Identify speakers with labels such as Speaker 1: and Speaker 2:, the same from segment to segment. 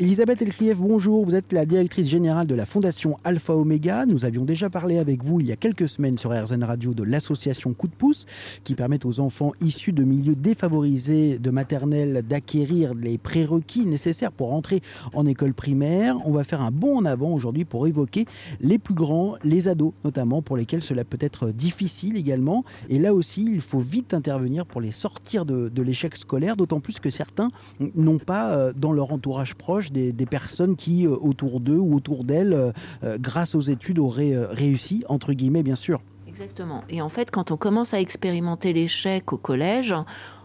Speaker 1: Elisabeth Elkriev, bonjour. Vous êtes la directrice générale de la Fondation Alpha Omega. Nous avions déjà parlé avec vous il y a quelques semaines sur RZN Radio de l'association Coup de pouce qui permet aux enfants issus de milieux défavorisés de maternelle d'acquérir les prérequis nécessaires pour entrer en école primaire. On va faire un bond en avant aujourd'hui pour évoquer les plus grands, les ados notamment, pour lesquels cela peut être difficile également. Et là aussi, il faut vite intervenir pour les sortir de, de l'échec scolaire, d'autant plus que certains n'ont pas euh, dans leur entourage proche des, personnes qui, euh, autour d'eux ou autour d'elles, euh, euh, grâce aux études, auraient réussi, entre guillemets, bien sûr.
Speaker 2: Exactement. Et en fait, quand on commence à expérimenter l'échec au collège,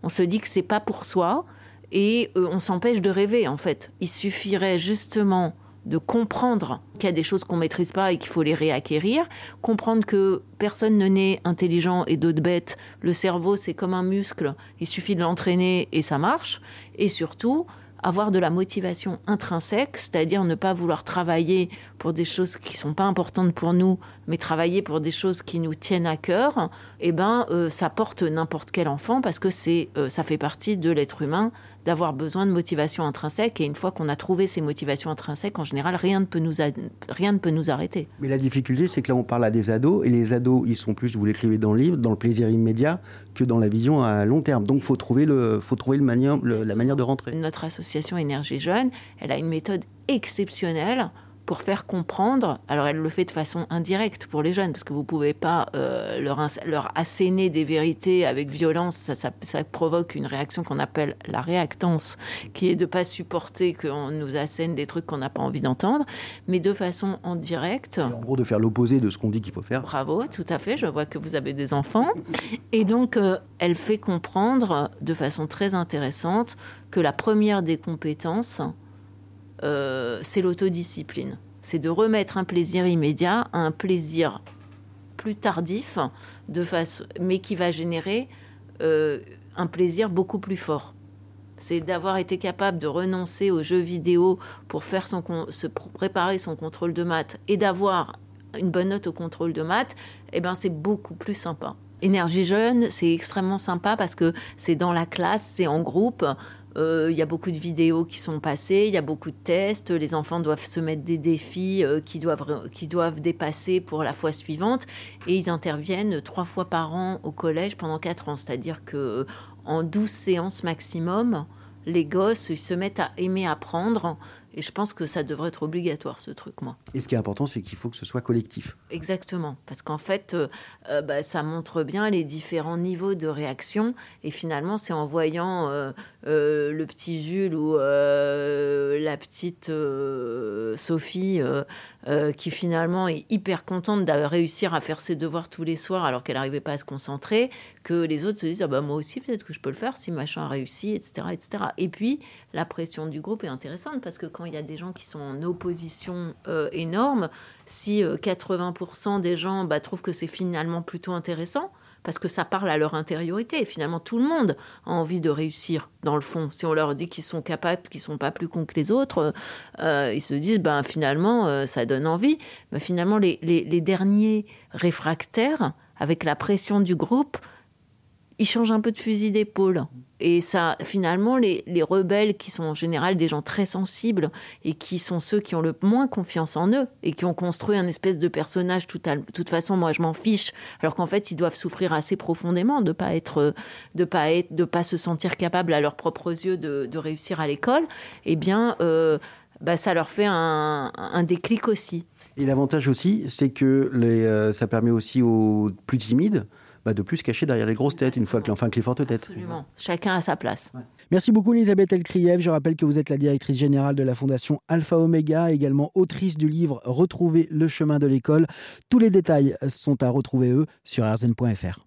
Speaker 2: on se dit que c'est pas pour soi et on s'empêche de rêver. En fait, il suffirait justement de comprendre qu'il y a des choses qu'on maîtrise pas et qu'il faut les réacquérir, comprendre que personne ne naît intelligent et d'autres bêtes. Le cerveau, c'est comme un muscle, il suffit de l'entraîner et ça marche. Et surtout, avoir de la motivation intrinsèque, c'est-à-dire ne pas vouloir travailler pour des choses qui sont pas importantes pour nous, mais travailler pour des choses qui nous tiennent à cœur, eh ben, euh, ça porte n'importe quel enfant parce que c'est, euh, ça fait partie de l'être humain d'avoir besoin de motivation intrinsèque. Et une fois qu'on a trouvé ces motivations intrinsèques, en général, rien ne peut nous, rien ne peut nous arrêter.
Speaker 1: Mais la difficulté, c'est que là, on parle à des ados, et les ados, ils sont plus, vous l'écrivez dans le livre, dans le plaisir immédiat que dans la vision à long terme. Donc, il faut trouver, le, faut trouver le manière, la manière de rentrer.
Speaker 2: Notre association Énergie Jeune, elle a une méthode exceptionnelle pour faire comprendre. Alors elle le fait de façon indirecte pour les jeunes, parce que vous pouvez pas euh, leur, leur asséner des vérités avec violence. Ça, ça, provoque une réaction qu'on appelle la réactance, qui est de pas supporter qu'on nous assène des trucs qu'on n'a pas envie d'entendre, mais de façon indirecte.
Speaker 1: en gros, de faire l'opposé de ce qu'on dit qu'il faut faire.
Speaker 2: Bravo, tout à fait. Je vois que vous avez des enfants. Et donc, euh, elle fait comprendre de façon très intéressante que la première des compétences, euh, c'est l'autodiscipline. C'est de remettre un plaisir immédiat à un plaisir plus tardif, de mais qui va générer euh, un plaisir beaucoup plus fort. C'est d'avoir été capable de renoncer aux jeux vidéo pour faire son, se préparer son contrôle de maths et d'avoir une bonne note au contrôle de maths, eh ben c'est beaucoup plus sympa. Énergie jeune, c'est extrêmement sympa parce que c'est dans la classe, c'est en groupe. Euh, il y a beaucoup de vidéos qui sont passées, il y a beaucoup de tests. Les enfants doivent se mettre des défis euh, qui, doivent, qui doivent dépasser pour la fois suivante. Et ils interviennent trois fois par an au collège pendant quatre ans. C'est-à-dire que en 12 séances maximum, les gosses ils se mettent à aimer apprendre et je pense que ça devrait être obligatoire, ce truc, moi.
Speaker 1: Et ce qui est important, c'est qu'il faut que ce soit collectif.
Speaker 2: Exactement. Parce qu'en fait, euh, euh, bah, ça montre bien les différents niveaux de réaction. Et finalement, c'est en voyant euh, le petit Jules ou la petite Sophie qui finalement est hyper contente de réussir à faire ses devoirs tous les soirs alors qu'elle n'arrivait pas à se concentrer, que les autres se disent ah bah moi aussi peut-être que je peux le faire si machin a réussi, etc., etc. Et puis la pression du groupe est intéressante parce que quand il y a des gens qui sont en opposition euh, énorme, si 80% euh, des gens bah, trouvent que c'est finalement plutôt intéressant, parce que ça parle à leur intériorité. Et finalement, tout le monde a envie de réussir, dans le fond. Si on leur dit qu'ils sont capables, qu'ils sont pas plus cons que les autres, euh, ils se disent, ben, finalement, ça donne envie. Mais finalement, les derniers réfractaires, avec la pression du groupe, ils changent un peu de fusil d'épaule. Et ça, finalement, les, rebelles, qui sont en général des gens très sensibles et qui sont ceux qui ont le moins confiance en eux et qui ont construit un espèce de personnage, tout à, toute façon, moi, je m'en fiche, alors qu'en fait, ils doivent souffrir assez profondément de pas être, de pas pas se sentir capable à leurs propres yeux de, réussir à l'école. Eh bien, euh, bah, ça leur fait un, déclic aussi.
Speaker 1: Et l'avantage aussi, c'est que euh, ça permet aussi aux plus timides bah, de plus se cacher derrière les grosses têtes une fois que l'enfant que les fortes têtes.
Speaker 2: Absolument. Chacun a sa place.
Speaker 1: Merci beaucoup Elisabeth Elkriev. Je rappelle que vous êtes la directrice générale de la fondation Alpha Omega, également autrice du livre Retrouver le chemin de l'école. Tous les détails sont à retrouver eux sur rzn.fr.